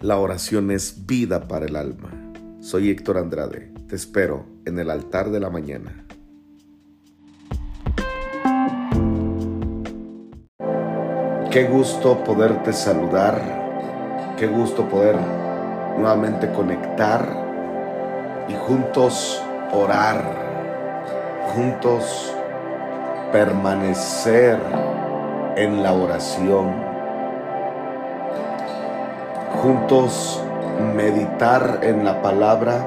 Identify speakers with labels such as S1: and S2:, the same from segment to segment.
S1: La oración es vida para el alma. Soy Héctor Andrade. Te espero en el altar de la mañana. Qué gusto poderte saludar. Qué gusto poder nuevamente conectar y juntos orar. Juntos permanecer en la oración juntos meditar en la palabra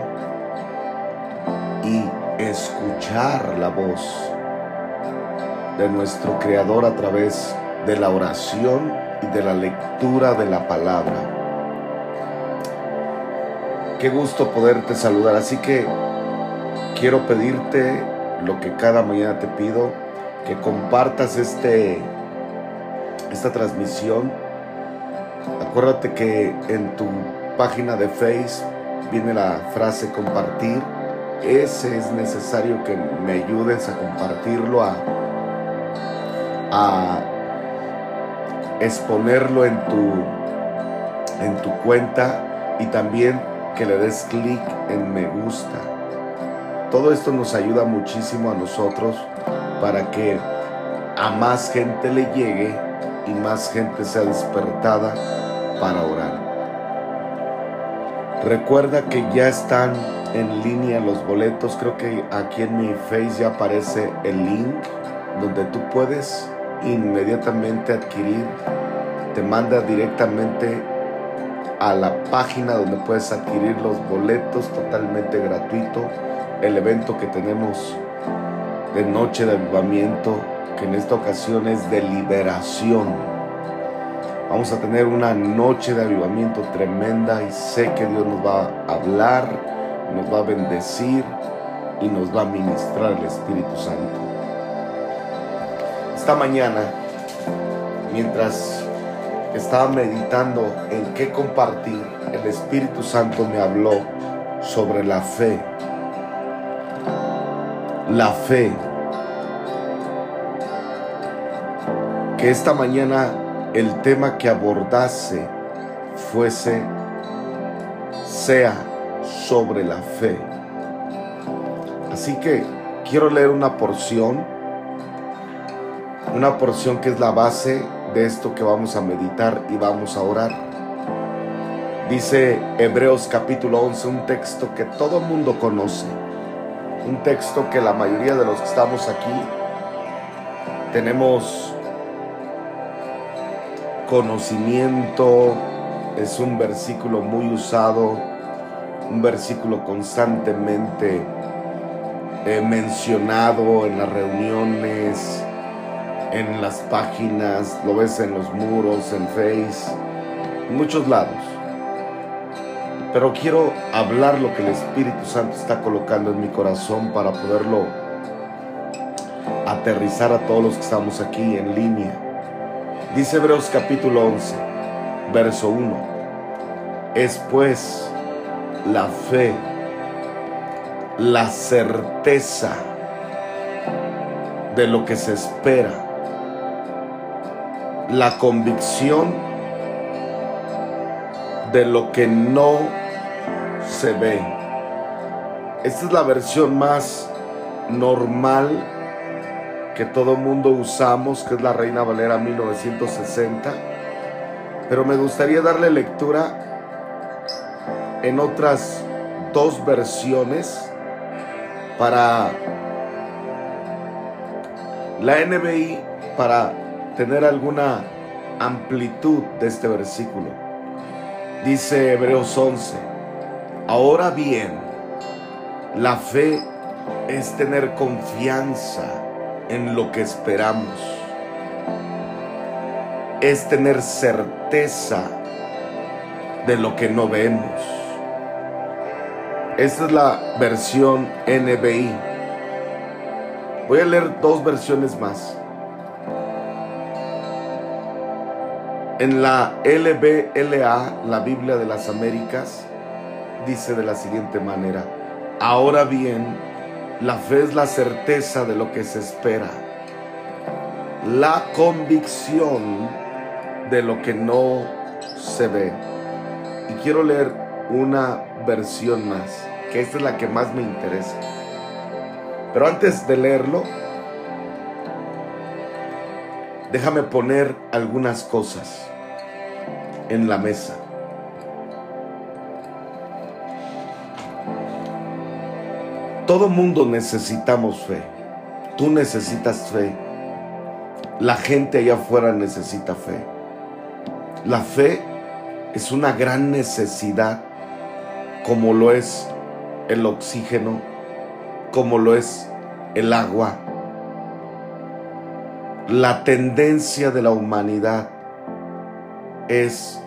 S1: y escuchar la voz de nuestro Creador a través de la oración y de la lectura de la palabra. Qué gusto poderte saludar, así que quiero pedirte lo que cada mañana te pido, que compartas este, esta transmisión Acuérdate que en tu página de Face viene la frase compartir. Ese es necesario que me ayudes a compartirlo, a, exponerlo en tu, en tu cuenta y también que le des clic en me gusta. Todo esto nos ayuda muchísimo a nosotros para que a más gente le llegue y más gente sea despertada para orar. Recuerda que ya están en línea los boletos. Creo que aquí en mi face ya aparece el link donde tú puedes inmediatamente adquirir. Te manda directamente a la página donde puedes adquirir los boletos totalmente gratuito. El evento que tenemos de noche de avivamiento, que en esta ocasión es de liberación Vamos a tener una noche de avivamiento tremenda y sé que Dios nos va a hablar, nos va a bendecir y nos va a ministrar el Espíritu Santo. Esta mañana, mientras estaba meditando en qué compartir, el Espíritu Santo me habló sobre la fe. La fe. Que esta mañana el tema que abordase fuese, sea sobre la fe. Así que quiero leer una porción, una porción que es la base de esto que vamos a meditar y vamos a orar. Dice Hebreos capítulo 11, un texto que todo mundo conoce, un texto que la mayoría de los que estamos aquí tenemos conocimiento, es un versículo muy usado, un versículo constantemente eh, mencionado en las reuniones, en las páginas, lo ves en los muros, en Face, en muchos lados. Pero quiero hablar lo que el Espíritu Santo está colocando en mi corazón para poderlo aterrizar a todos los que estamos aquí en línea. Dice Hebreos capítulo 11, verso 1. Es pues la fe, la certeza de lo que se espera, la convicción de lo que no se ve. Esta es la versión más normal que todo mundo usamos, que es la Reina Valera 1960, pero me gustaría darle lectura en otras dos versiones para la NBI para tener alguna amplitud de este versículo. Dice Hebreos 11, ahora bien, la fe es tener confianza en lo que esperamos. Es tener certeza de lo que no vemos. Esta es la versión NBI. Voy a leer dos versiones más. En la LBLA, la Biblia de las Américas, dice de la siguiente manera, ahora bien, la fe es la certeza de lo que se espera, la convicción de lo que no se ve. Y quiero leer una versión más, que esta es la que más me interesa. Pero antes de leerlo, déjame poner algunas cosas en la mesa. Todo mundo necesitamos fe. Tú necesitas fe. La gente allá afuera necesita fe. La fe es una gran necesidad como lo es el oxígeno, como lo es el agua. La tendencia de la humanidad es,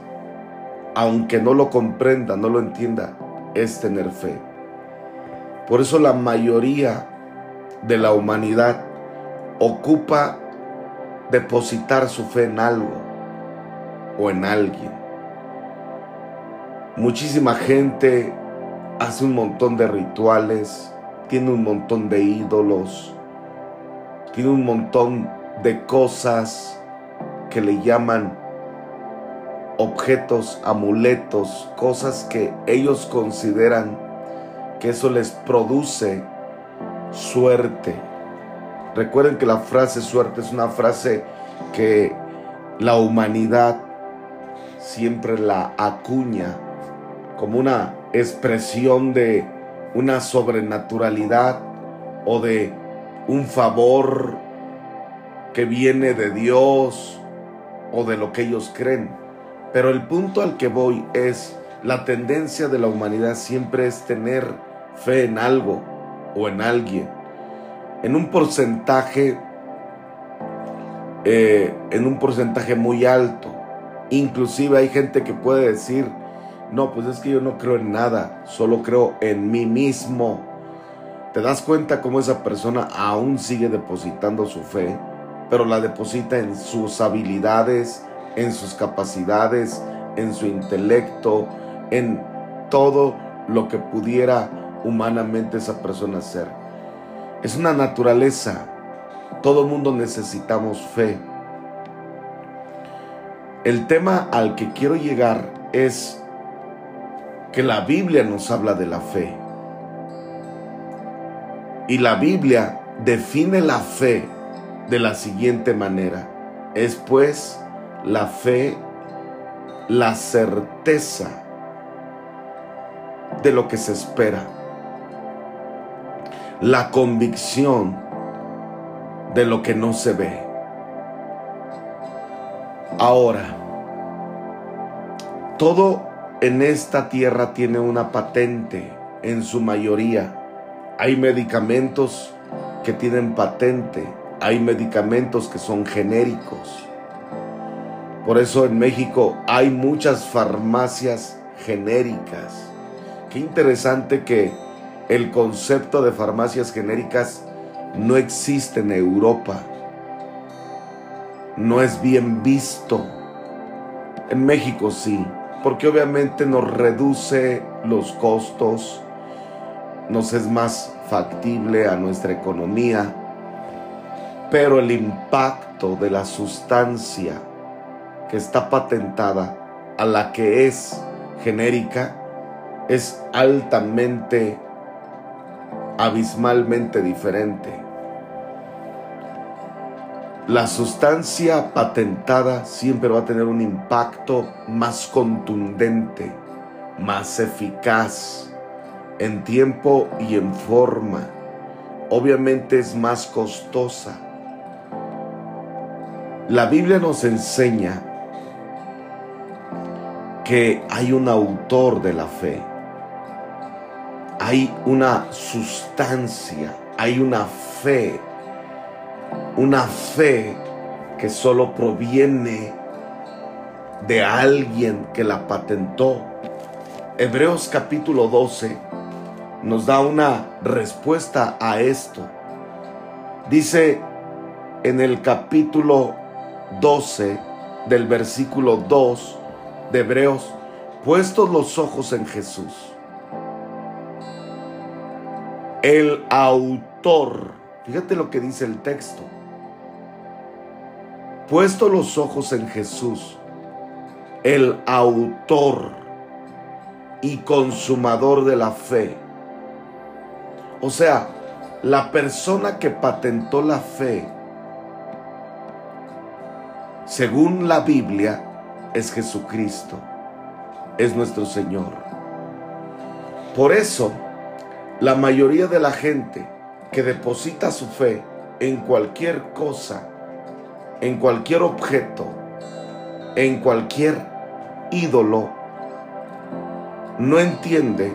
S1: aunque no lo comprenda, no lo entienda, es tener fe. Por eso la mayoría de la humanidad ocupa depositar su fe en algo o en alguien. Muchísima gente hace un montón de rituales, tiene un montón de ídolos, tiene un montón de cosas que le llaman objetos, amuletos, cosas que ellos consideran que eso les produce suerte. Recuerden que la frase suerte es una frase que la humanidad siempre la acuña como una expresión de una sobrenaturalidad o de un favor que viene de Dios o de lo que ellos creen. Pero el punto al que voy es la tendencia de la humanidad siempre es tener fe en algo o en alguien. En un porcentaje, eh, en un porcentaje muy alto. Inclusive hay gente que puede decir, no, pues es que yo no creo en nada, solo creo en mí mismo. ¿Te das cuenta cómo esa persona aún sigue depositando su fe, pero la deposita en sus habilidades, en sus capacidades, en su intelecto, en todo lo que pudiera humanamente esa persona ser. Es una naturaleza. Todo mundo necesitamos fe. El tema al que quiero llegar es que la Biblia nos habla de la fe. Y la Biblia define la fe de la siguiente manera. Es pues la fe, la certeza de lo que se espera. La convicción de lo que no se ve. Ahora, todo en esta tierra tiene una patente en su mayoría. Hay medicamentos que tienen patente, hay medicamentos que son genéricos. Por eso en México hay muchas farmacias genéricas. Qué interesante que el concepto de farmacias genéricas no existe en Europa. No es bien visto. En México sí porque obviamente nos reduce los costos, nos es más factible a nuestra economía, pero el impacto de la sustancia que está patentada a la que es genérica es altamente, abismalmente diferente. La sustancia patentada siempre va a tener un impacto más contundente, más eficaz en tiempo y en forma. Obviamente es más costosa. La Biblia nos enseña que hay un autor de la fe. Hay una sustancia, hay una fe una fe que solo proviene de alguien que la patentó. Hebreos capítulo 12 nos da una respuesta a esto. Dice en el capítulo 12 del versículo 2 de Hebreos, puestos los ojos en Jesús, el autor, fíjate lo que dice el texto, puesto los ojos en Jesús, el autor y consumador de la fe. O sea, la persona que patentó la fe, según la Biblia, es Jesucristo, es nuestro Señor. Por eso, la mayoría de la gente que deposita su fe en cualquier cosa, en cualquier objeto, en cualquier ídolo, no entiende,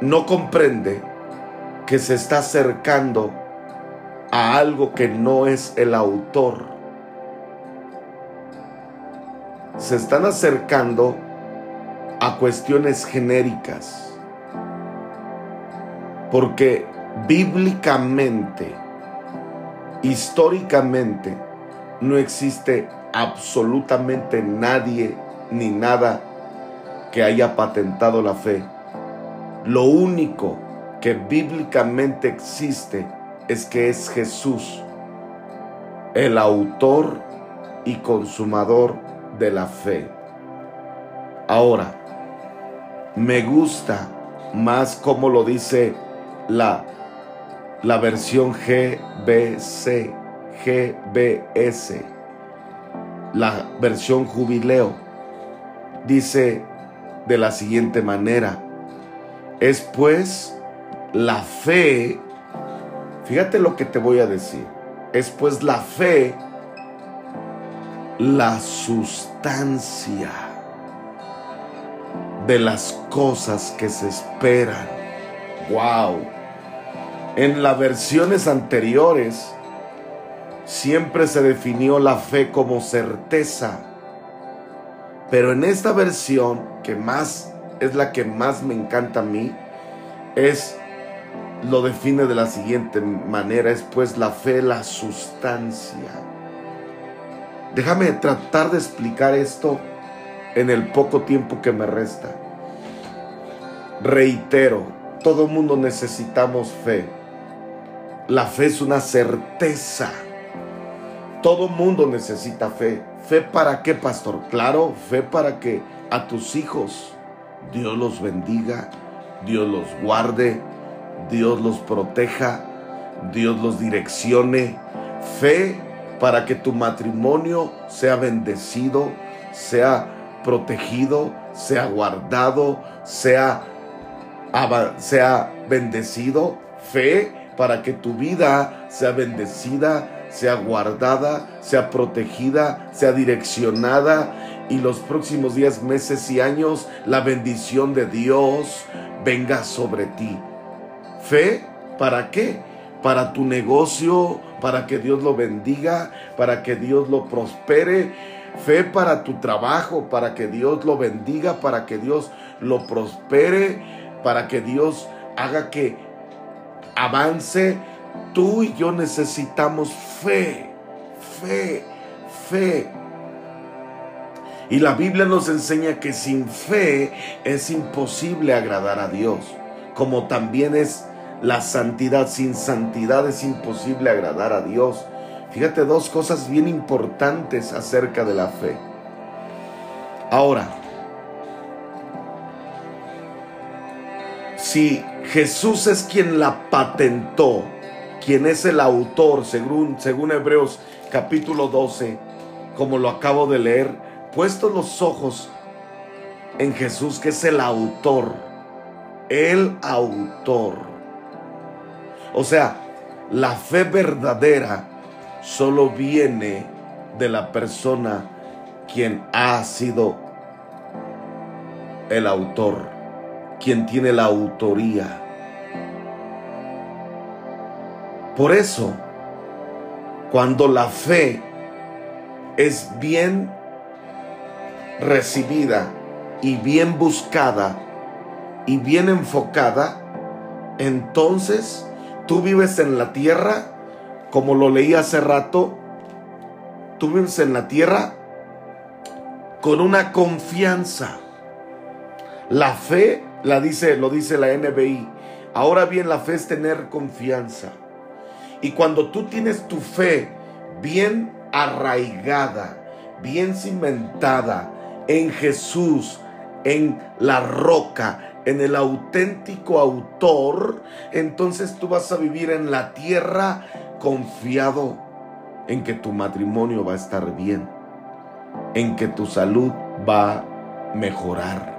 S1: no comprende que se está acercando a algo que no es el autor. Se están acercando a cuestiones genéricas. Porque bíblicamente, históricamente, no existe absolutamente nadie ni nada que haya patentado la fe. Lo único que bíblicamente existe es que es Jesús, el autor y consumador de la fe. Ahora, me gusta más como lo dice la, la versión GBC, GBS, la versión jubileo. Dice de la siguiente manera, es pues la fe, fíjate lo que te voy a decir, es pues la fe la sustancia de las cosas que se esperan. Wow. En las versiones anteriores siempre se definió la fe como certeza. Pero en esta versión, que más es la que más me encanta a mí, es lo define de la siguiente manera, es pues la fe la sustancia. Déjame tratar de explicar esto en el poco tiempo que me resta. Reitero, todo mundo necesitamos fe. La fe es una certeza. Todo mundo necesita fe. ¿Fe para qué, pastor? Claro, fe para que a tus hijos Dios los bendiga, Dios los guarde, Dios los proteja, Dios los direccione. Fe para que tu matrimonio sea bendecido, sea protegido, sea guardado, sea, sea bendecido. Fe para que tu vida sea bendecida, sea guardada, sea protegida, sea direccionada y los próximos días, meses y años la bendición de Dios venga sobre ti. Fe, ¿para qué? Para tu negocio, para que Dios lo bendiga, para que Dios lo prospere. Fe para tu trabajo, para que Dios lo bendiga, para que Dios lo prospere, para que Dios haga que avance. Tú y yo necesitamos fe, fe, fe. Y la Biblia nos enseña que sin fe es imposible agradar a Dios, como también es la santidad. Sin santidad es imposible agradar a Dios. Fíjate dos cosas bien importantes acerca de la fe. Ahora, si Jesús es quien la patentó, quien es el autor, según, según Hebreos capítulo 12, como lo acabo de leer, puesto los ojos en Jesús, que es el autor, el autor. O sea, la fe verdadera solo viene de la persona quien ha sido el autor, quien tiene la autoría. Por eso, cuando la fe es bien recibida y bien buscada y bien enfocada, entonces tú vives en la tierra, como lo leí hace rato, tú vives en la tierra con una confianza. La fe, la dice, lo dice la NBI. Ahora bien, la fe es tener confianza. Y cuando tú tienes tu fe bien arraigada, bien cimentada en Jesús, en la roca, en el auténtico autor, entonces tú vas a vivir en la tierra confiado en que tu matrimonio va a estar bien, en que tu salud va a mejorar.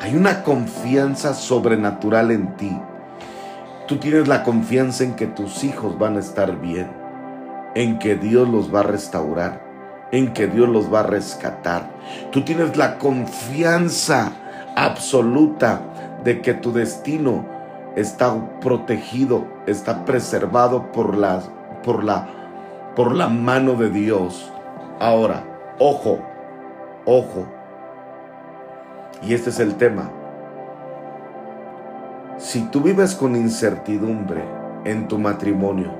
S1: Hay una confianza sobrenatural en ti. Tú tienes la confianza en que tus hijos van a estar bien, en que Dios los va a restaurar, en que Dios los va a rescatar. Tú tienes la confianza absoluta de que tu destino está protegido, está preservado por la, por la, por la mano de Dios. Ahora, ojo, ojo. Y este es el tema. Si tú vives con incertidumbre en tu matrimonio,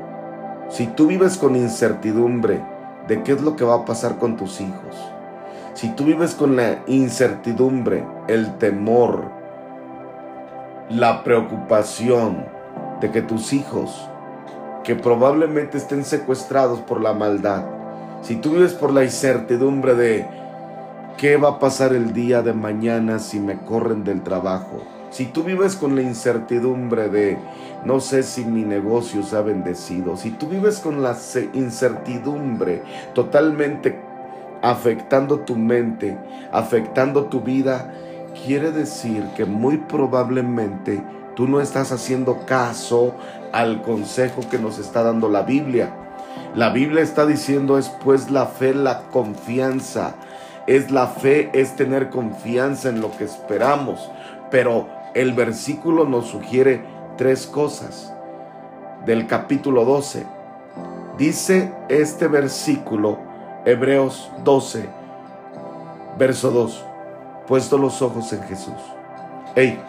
S1: si tú vives con incertidumbre de qué es lo que va a pasar con tus hijos, si tú vives con la incertidumbre, el temor, la preocupación de que tus hijos, que probablemente estén secuestrados por la maldad, si tú vives por la incertidumbre de qué va a pasar el día de mañana si me corren del trabajo, si tú vives con la incertidumbre de no sé si mi negocio se ha bendecido, si tú vives con la incertidumbre totalmente afectando tu mente, afectando tu vida, quiere decir que muy probablemente tú no estás haciendo caso al consejo que nos está dando la Biblia. La Biblia está diciendo es pues la fe, la confianza. Es la fe, es tener confianza en lo que esperamos. Pero el versículo nos sugiere tres cosas del capítulo 12. Dice este versículo, Hebreos 12, verso 2, puesto los ojos en Jesús. Hey,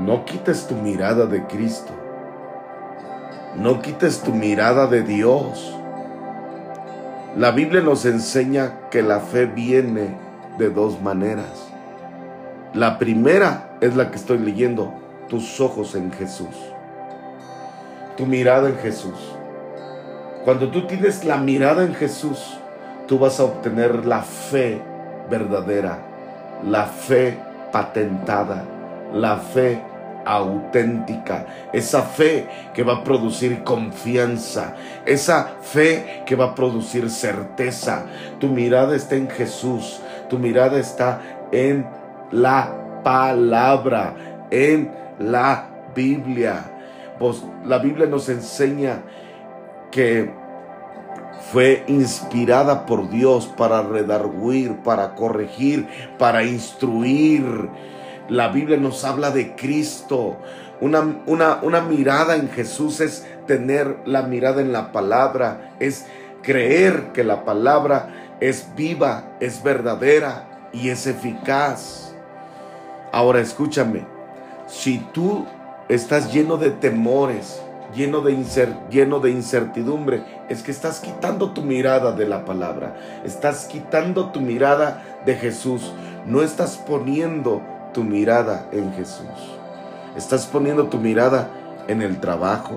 S1: no quites tu mirada de Cristo. No quites tu mirada de Dios. La Biblia nos enseña que la fe viene de dos maneras. La primera es la que estoy leyendo, tus ojos en Jesús, tu mirada en Jesús. Cuando tú tienes la mirada en Jesús, tú vas a obtener la fe verdadera, la fe patentada, la fe auténtica, esa fe que va a producir confianza, esa fe que va a producir certeza. Tu mirada está en Jesús, tu mirada está en la palabra, en la Biblia. Pues la Biblia nos enseña que fue inspirada por Dios para redarguir, para corregir, para instruir. La Biblia nos habla de Cristo. Una, una, mirada en Jesús es tener la mirada en la palabra, es creer que la palabra es viva, es verdadera y es eficaz. Ahora escúchame, si tú estás lleno de temores, lleno de, lleno de incertidumbre, es que estás quitando tu mirada de la palabra, estás quitando tu mirada de Jesús, no estás poniendo tu mirada en Jesús, estás poniendo tu mirada en el trabajo,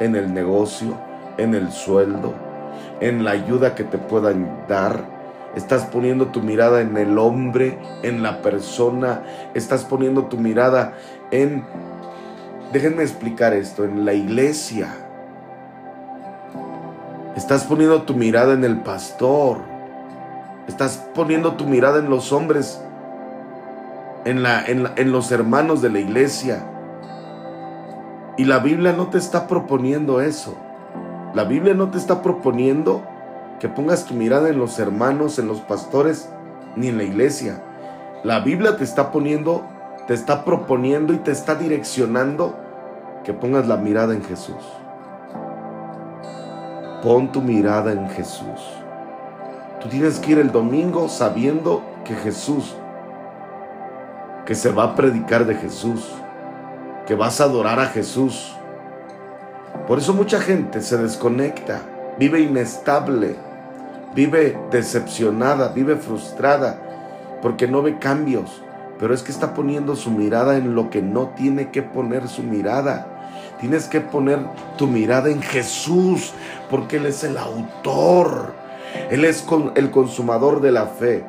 S1: en el negocio, en el sueldo, en la ayuda que te puedan dar, Estás poniendo tu mirada en el hombre, en la persona. Estás poniendo tu mirada en, déjenme explicar esto, en la iglesia. Estás poniendo tu mirada en el pastor. Estás poniendo tu mirada en los hombres, en, la, en, en los hermanos de la iglesia. Y la Biblia no te está proponiendo eso. La Biblia no te está proponiendo que pongas tu mirada en los hermanos, en los pastores, ni en la iglesia. La Biblia te está poniendo, te está proponiendo y te está direccionando que pongas la mirada en Jesús. Pon tu mirada en Jesús. Tú tienes que ir el domingo sabiendo que Jesús, que se va a predicar de Jesús, que vas a adorar a Jesús. Por eso mucha gente se desconecta, vive inestable, vive decepcionada, vive frustrada, porque no ve cambios, pero es que está poniendo su mirada en lo que no tiene que poner su mirada. Tienes que poner tu mirada en Jesús, porque Él es el autor, Él es el consumador de la fe.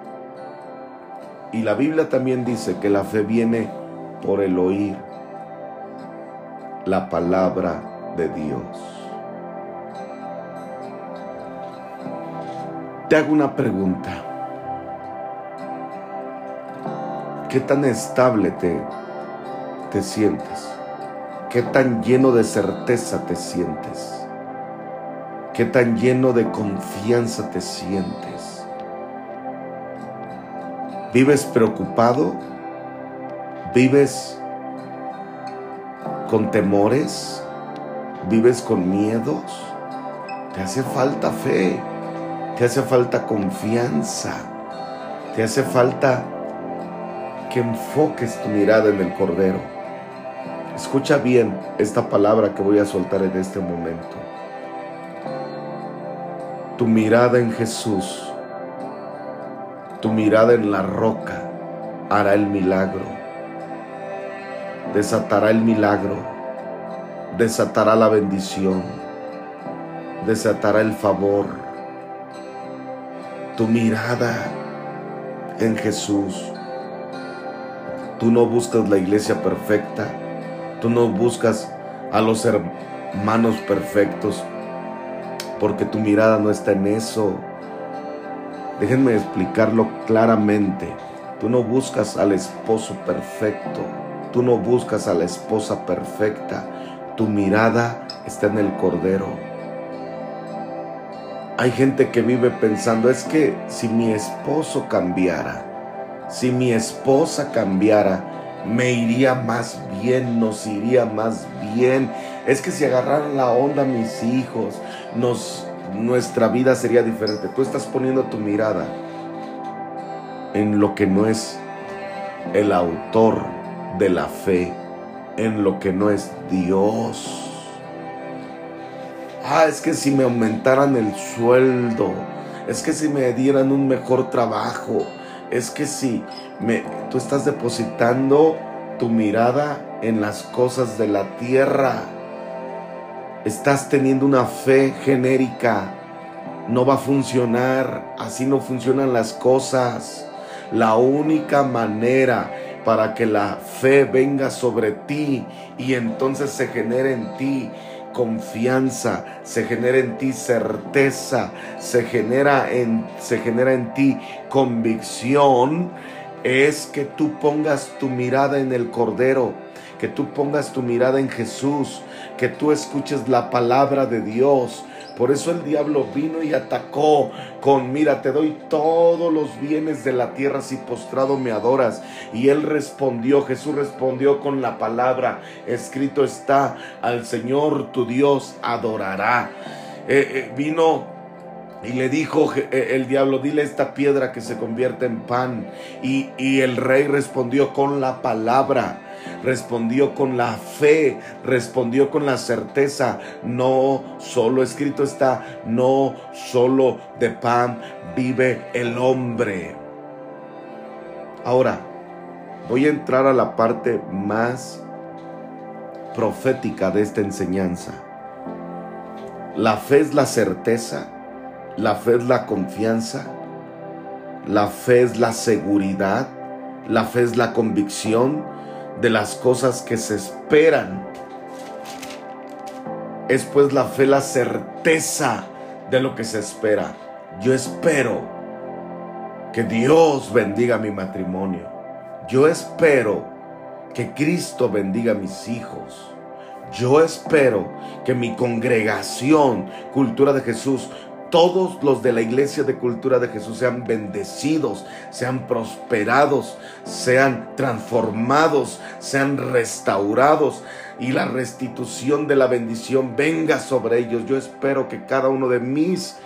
S1: Y la Biblia también dice que la fe viene por el oír la palabra de Dios. Te hago una pregunta. ¿Qué tan estable te, te sientes? ¿Qué tan lleno de certeza te sientes? ¿Qué tan lleno de confianza te sientes? ¿Vives preocupado? ¿Vives con temores? ¿Vives con miedos? Te hace falta fe, te hace falta confianza, te hace falta que enfoques tu mirada en el Cordero. Escucha bien esta palabra que voy a soltar en este momento. Tu mirada en Jesús, tu mirada en la roca hará el milagro. Desatará el milagro, desatará la bendición, desatará el favor. Tu mirada en Jesús. Tú no buscas la iglesia perfecta, tú no buscas a los hermanos perfectos, porque tu mirada no está en eso. Déjenme explicarlo claramente. Tú no buscas al esposo perfecto, tú no buscas a la esposa perfecta, tu mirada está en el Cordero. Hay gente que vive pensando, es que si mi esposo cambiara, si mi esposa cambiara, me iría más bien, nos iría más bien. Es que si agarraran la onda mis hijos, nos, nuestra vida sería diferente. Tú estás poniendo tu mirada en lo que no es el autor de la fe, en lo que no es Dios. Ah, es que si me aumentaran el sueldo, es que si me dieran un mejor trabajo, es que si me, tú estás depositando tu mirada en las cosas de la tierra, estás teniendo una fe genérica, no va a funcionar, así no funcionan las cosas. La única manera para que la fe venga sobre ti y entonces se genere en ti confianza, se genera en ti certeza, se genera en, se genera en ti convicción, es que tú pongas tu mirada en el Cordero, que tú pongas tu mirada en Jesús, que tú escuches la palabra de Dios, por eso el diablo vino y atacó con, mira, te doy todos los bienes de la tierra si postrado me adoras. Y él respondió, Jesús respondió con la palabra, escrito está, al Señor tu Dios adorará. Eh, eh, vino y le dijo eh, el diablo, dile esta piedra que se convierte en pan. Y, y el rey respondió con la palabra respondió con la fe, respondió con la certeza. No solo escrito está, no solo de pan vive el hombre. Ahora, voy a entrar a la parte más profética de esta enseñanza. La fe es la certeza, la fe es la confianza, la fe es la seguridad, la fe es la convicción, de las cosas que se esperan. Es pues la fe la certeza de lo que se espera. Yo espero que Dios bendiga mi matrimonio. Yo espero que Cristo bendiga a mis hijos. Yo espero que mi congregación, cultura de Jesús, todos los de la iglesia de cultura de Jesús sean bendecidos, sean prosperados, sean transformados, sean restaurados y la restitución de la bendición venga sobre ellos. Yo espero que cada uno de mis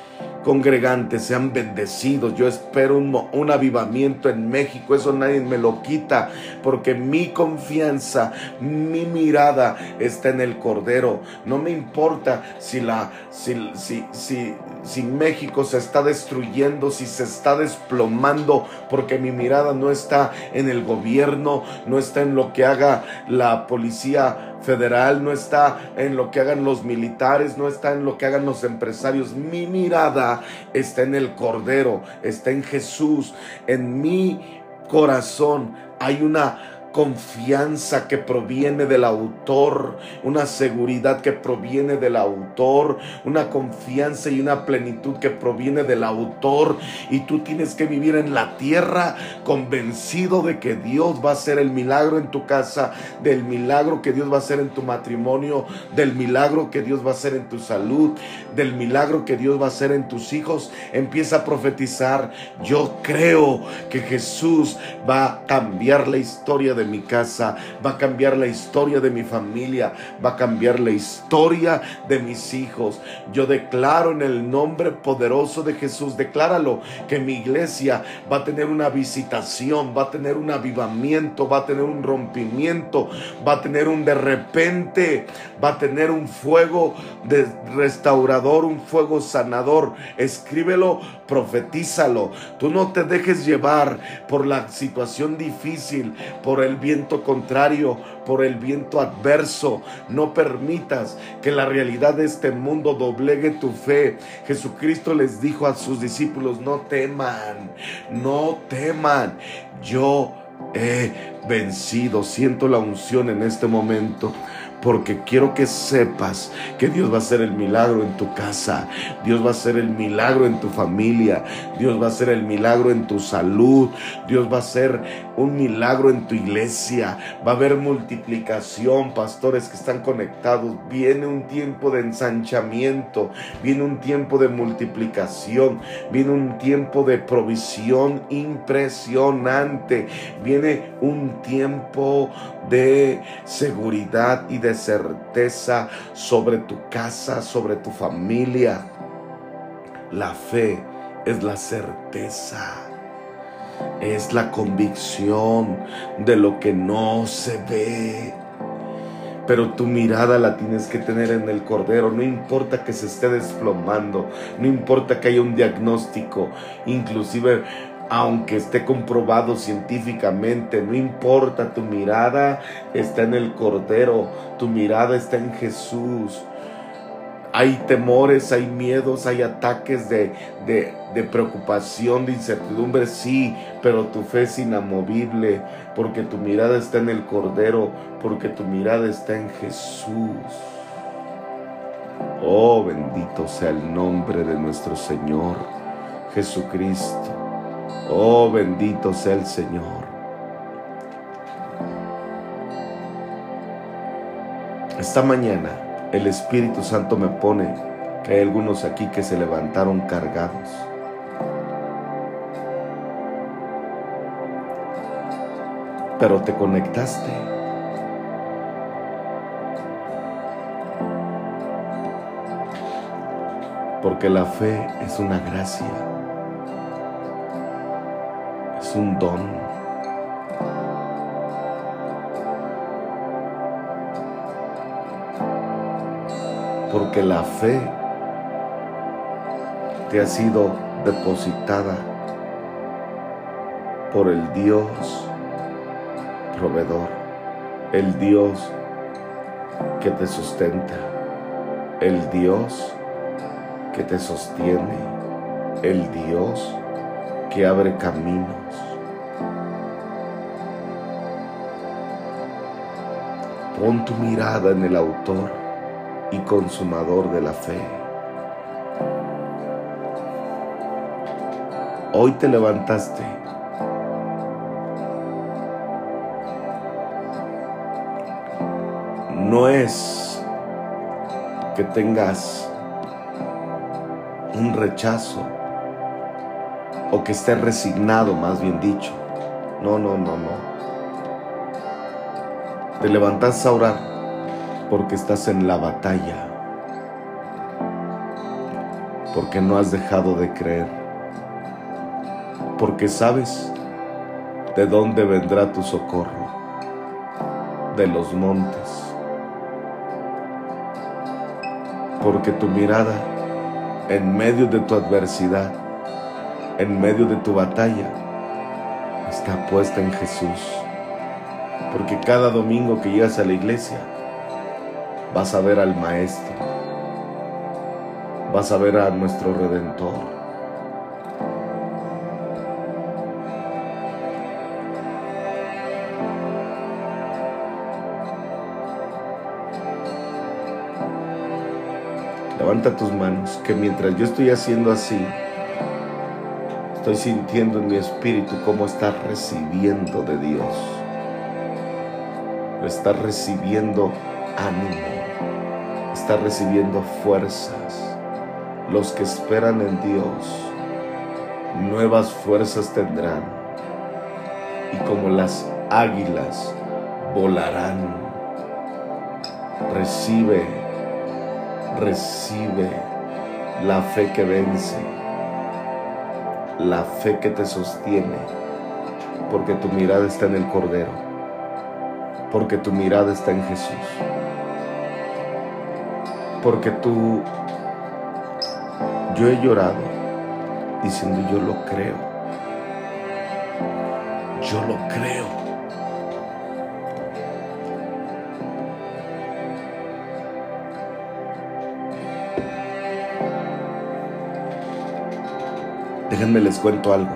S1: congregantes sean bendecidos. Yo espero un, avivamiento en México. Eso nadie me lo quita. Porque mi confianza, mi mirada está en el Cordero. No me importa si, la, si, si, si, si México se está destruyendo, si se está desplomando. Porque mi mirada no está en el gobierno, no está en lo que haga la policía federal, no está en lo que hagan los militares, no está en lo que hagan los empresarios. Mi mirada está en el Cordero, está en Jesús, en mi corazón hay una confianza que proviene del autor, una seguridad que proviene del autor, una confianza y una plenitud que proviene del autor. Y tú tienes que vivir en la tierra convencido de que Dios va a hacer el milagro en tu casa, del milagro que Dios va a hacer en tu matrimonio, del milagro que Dios va a hacer en tu salud, del milagro que Dios va a hacer en tus hijos. Empieza a profetizar. Yo creo que Jesús va a cambiar la historia de mi casa, va a cambiar la historia de mi familia, va a cambiar la historia de mis hijos. Yo declaro en el nombre poderoso de Jesús, decláralo, que mi iglesia va a tener una visitación, va a tener un avivamiento, va a tener un rompimiento, va a tener un de repente, va a tener un fuego de restaurador, un fuego sanador. Escríbelo, profetízalo. Tú no te dejes llevar por la situación difícil, por el el viento contrario, por el viento adverso. No permitas que la realidad de este mundo doblegue tu fe. Jesucristo les dijo a sus discípulos, no teman, no teman. Yo he vencido. Siento la unción en este momento porque quiero que sepas que Dios va a hacer el milagro en tu casa, Dios va a hacer el milagro en tu familia, Dios va a hacer el milagro en tu salud, Dios va a hacer un milagro en tu iglesia, va a haber multiplicación, pastores que están conectados, viene un tiempo de ensanchamiento, viene un tiempo de multiplicación, viene un tiempo de provisión impresionante, viene un tiempo de seguridad y de certeza sobre tu casa, sobre tu familia. La fe es la certeza, es la convicción de lo que no se ve. Pero tu mirada la tienes que tener en el cordero. No importa que se esté desplomando. No importa que haya un diagnóstico. Inclusive aunque esté comprobado científicamente, no importa, tu mirada está en el Cordero, tu mirada está en Jesús. Hay temores, hay miedos, hay ataques de, de, preocupación, de incertidumbre, sí, pero tu fe es inamovible, porque tu mirada está en el Cordero, porque tu mirada está en Jesús. Oh, bendito sea el nombre de nuestro Señor Jesucristo. Oh, bendito sea el Señor. Esta mañana el Espíritu Santo me pone que hay algunos aquí que se levantaron cargados. Pero te conectaste. Porque la fe es una gracia un don. Porque la fe te ha sido depositada por el Dios proveedor, el Dios que te sustenta, el Dios que te sostiene, el Dios que abre caminos. Pon tu mirada en el autor y consumador de la fe. Hoy te levantaste. No es que tengas un rechazo o que estés resignado, más bien dicho. No, no, no, no. Te levantas a orar porque estás en la batalla, porque no has dejado de creer, porque sabes de dónde vendrá tu socorro, de los montes, porque tu mirada en medio de tu adversidad en medio de tu batalla está puesta en Jesús. Porque cada domingo que llegas a la iglesia vas a ver al Maestro, vas a ver a nuestro Redentor. Levanta tus manos, que mientras yo estoy haciendo así, estoy sintiendo en mi espíritu cómo estás recibiendo de Dios. Estás recibiendo ánimo, estás recibiendo fuerzas. Los que esperan en Dios, nuevas fuerzas tendrán y como las águilas volarán. Recibe, recibe la fe que vence, la fe que te sostiene, porque tu mirada está en el Cordero, porque tu mirada está en Jesús, porque tú, yo he llorado diciendo yo lo creo, yo lo creo. Déjenme les cuento algo.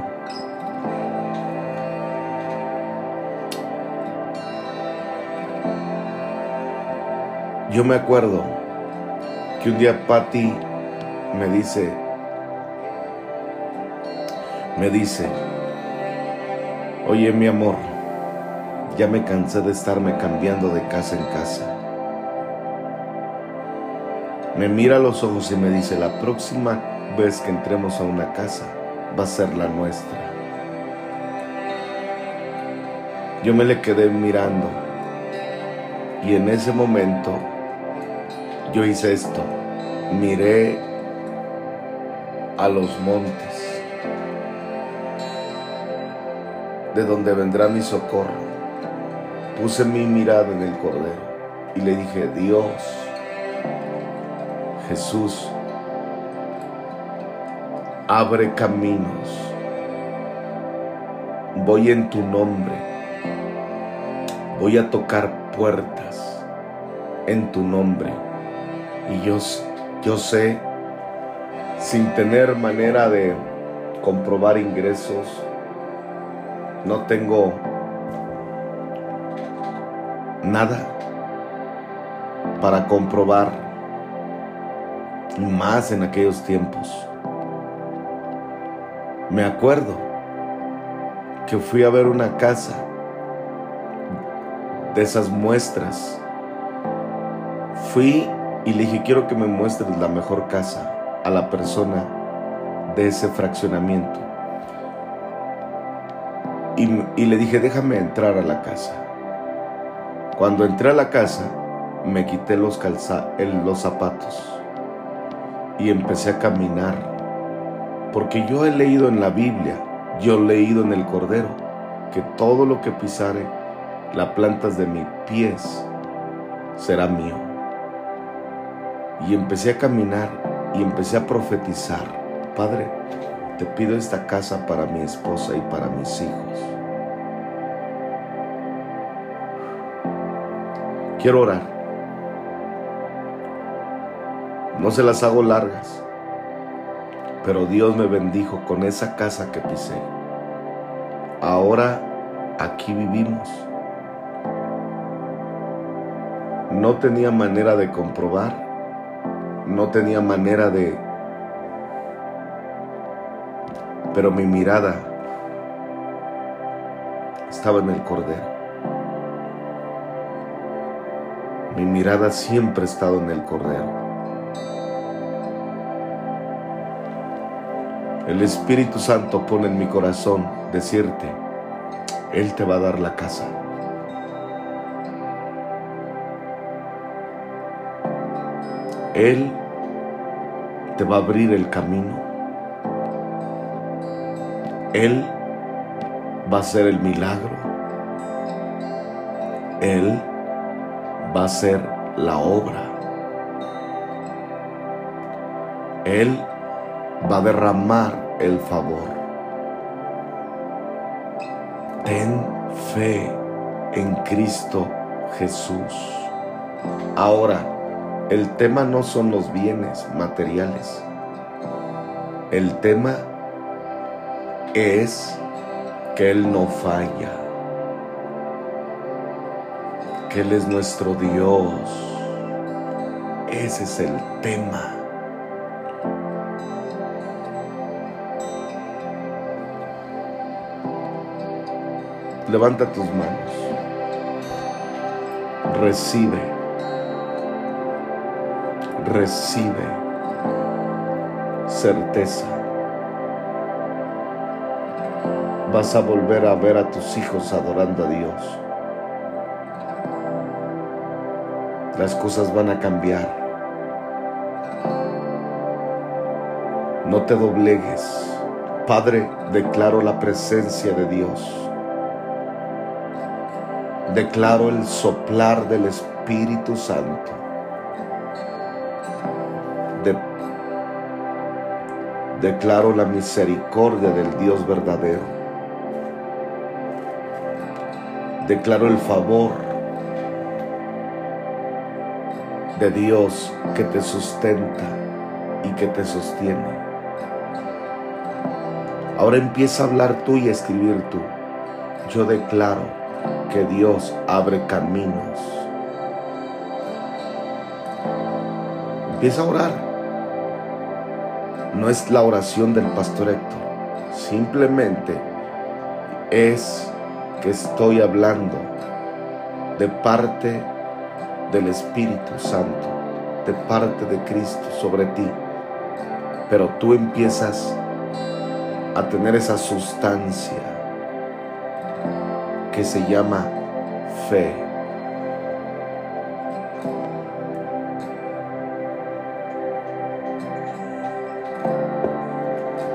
S1: Yo me acuerdo que un día Patty me dice, me dice, oye mi amor, ya me cansé de estarme cambiando de casa en casa. Me mira a los ojos y me dice, la próxima vez que entremos a una casa, va a ser la nuestra. Yo me le quedé mirando y en ese momento yo hice esto. Miré a los montes, de donde vendrá mi socorro. Puse mi mirada en el Cordero y le dije, Dios, Jesús, abre caminos. Voy en tu nombre. Voy a tocar puertas en tu nombre. Y yo, yo sé, sin tener manera de comprobar ingresos, no tengo nada para comprobar, más en aquellos tiempos. Me acuerdo que fui a ver una casa de esas muestras. Fui y le dije, quiero que me muestres la mejor casa a la persona de ese fraccionamiento. Y, le dije, déjame entrar a la casa. Cuando entré a la casa, me quité los, calza los zapatos y empecé a caminar porque yo he leído en la Biblia, yo he leído en el Cordero, que todo lo que pisare las plantas de mis pies será mío. Y empecé a caminar y empecé a profetizar. Padre, te pido esta casa para mi esposa y para mis hijos. Quiero orar. No se las hago largas pero Dios me bendijo con esa casa que pisé. Ahora aquí vivimos. No tenía manera de comprobar, no tenía manera de... Pero mi mirada estaba en el Cordero. Mi mirada siempre ha estado en el Cordero. El Espíritu Santo pone en mi corazón decirte, Él te va a dar la casa. Él te va a abrir el camino. Él va a hacer el milagro. Él va a hacer la obra. Él va a derramar el favor. Ten fe en Cristo Jesús. Ahora, el tema no son los bienes materiales. El tema es que Él no falla, que Él es nuestro Dios. Ese es el tema. Levanta tus manos. Recibe. Recibe certeza. Vas a volver a ver a tus hijos adorando a Dios. Las cosas van a cambiar. No te doblegues. Padre, declaro la presencia de Dios. Declaro el soplar del Espíritu Santo. declaro la misericordia del Dios verdadero. Declaro el favor de Dios que te sustenta y que te sostiene. Ahora empieza a hablar tú y a escribir tú. Yo declaro que Dios abre caminos. Empieza a orar. No es la oración del pastor Héctor. Simplemente es que estoy hablando de parte del Espíritu Santo, de parte de Cristo sobre ti. Pero tú empiezas a tener esa sustancia que se llama fe.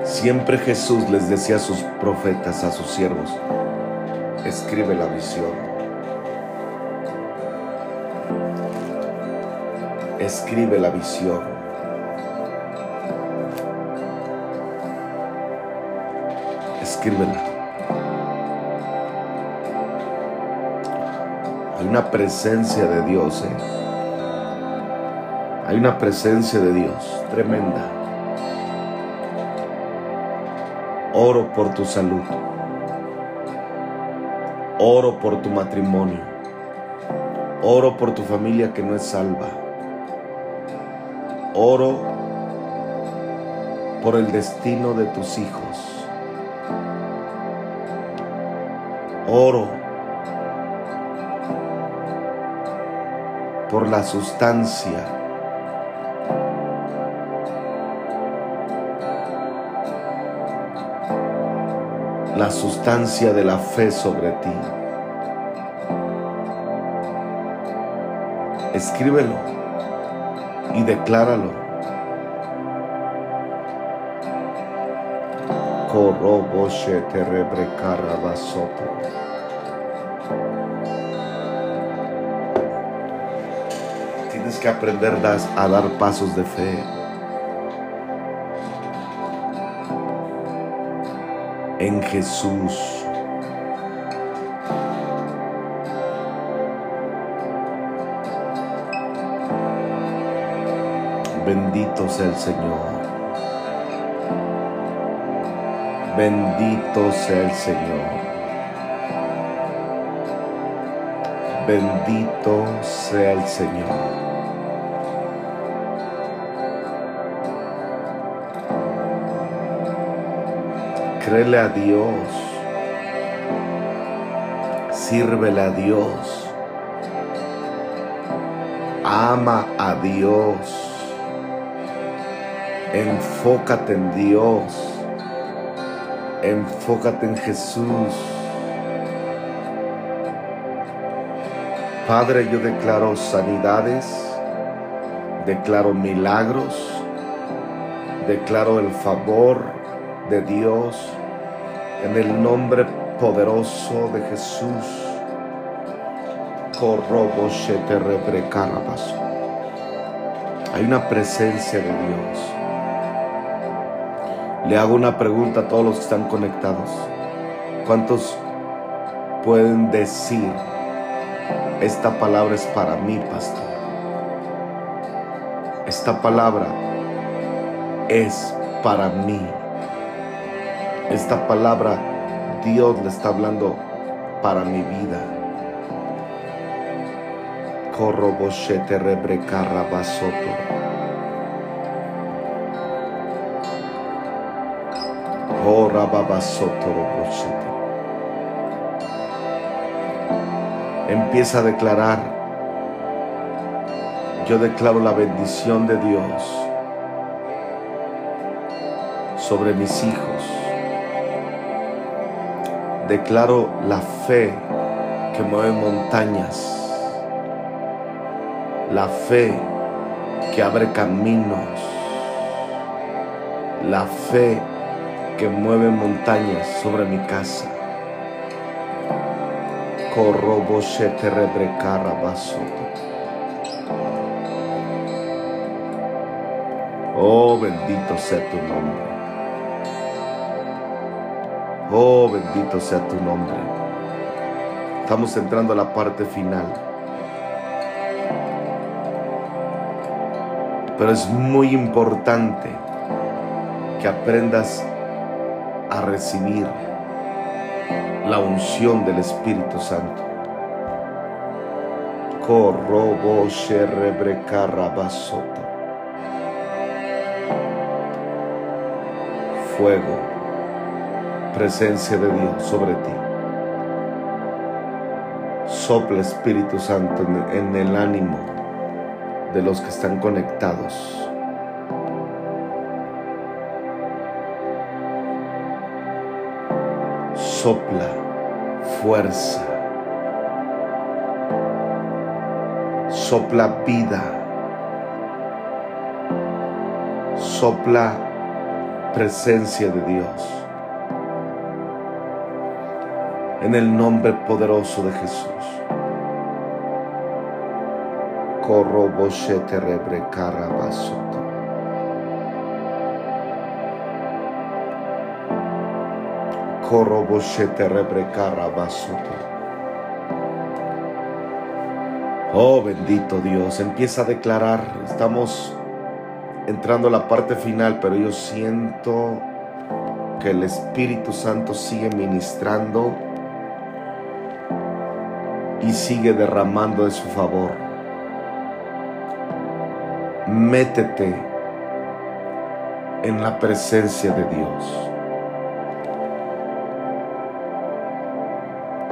S1: Siempre Jesús les decía a sus profetas, a sus siervos, escribe la visión. Escribe la visión. escríbela. Una presencia de Dios, ¿eh? Hay una presencia de Dios tremenda. Oro por tu salud. Oro por tu matrimonio. Oro por tu familia que no es salva. Oro por el destino de tus hijos. oro por la sustancia. La sustancia de la fe sobre ti. Escríbelo y decláralo. te Tienes que aprender a dar pasos de fe. En Jesús. Bendito sea el Señor. Bendito sea el Señor. Bendito sea el Señor. Créele a Dios. Sírvele a Dios. Ama a Dios. Enfócate en Dios. Enfócate en Jesús. Padre, yo declaro sanidades, declaro milagros, declaro el favor de Dios en el nombre poderoso de Jesús. Hay una presencia de Dios. Le hago una pregunta a todos los que están conectados. ¿Cuántos pueden decir, esta palabra es para mí, pastor? Esta palabra es para mí. Esta palabra Dios le está hablando para mi vida. Corro boshete rebrecarra basoto. Oh, Empieza a declarar, yo declaro la bendición de Dios sobre mis hijos. Declaro la fe que mueve montañas, la fe que abre caminos, la fe que mueve montañas sobre mi casa. te rebrecara Oh, bendito sea tu nombre. Oh, bendito sea tu nombre. Estamos entrando a la parte final. Pero es muy importante que aprendas a recibir la unción del Espíritu Santo. Fuego, presencia de Dios sobre ti. Sopla Espíritu Santo en el ánimo de los que están conectados. sopla fuerza, sopla vida, sopla presencia de Dios. En el nombre poderoso de Jesús. Corro boshete rebre Oh bendito Dios, empieza a declarar, estamos entrando a la parte final, pero yo siento que el Espíritu Santo sigue ministrando y sigue derramando de su favor. Métete en la presencia de Dios.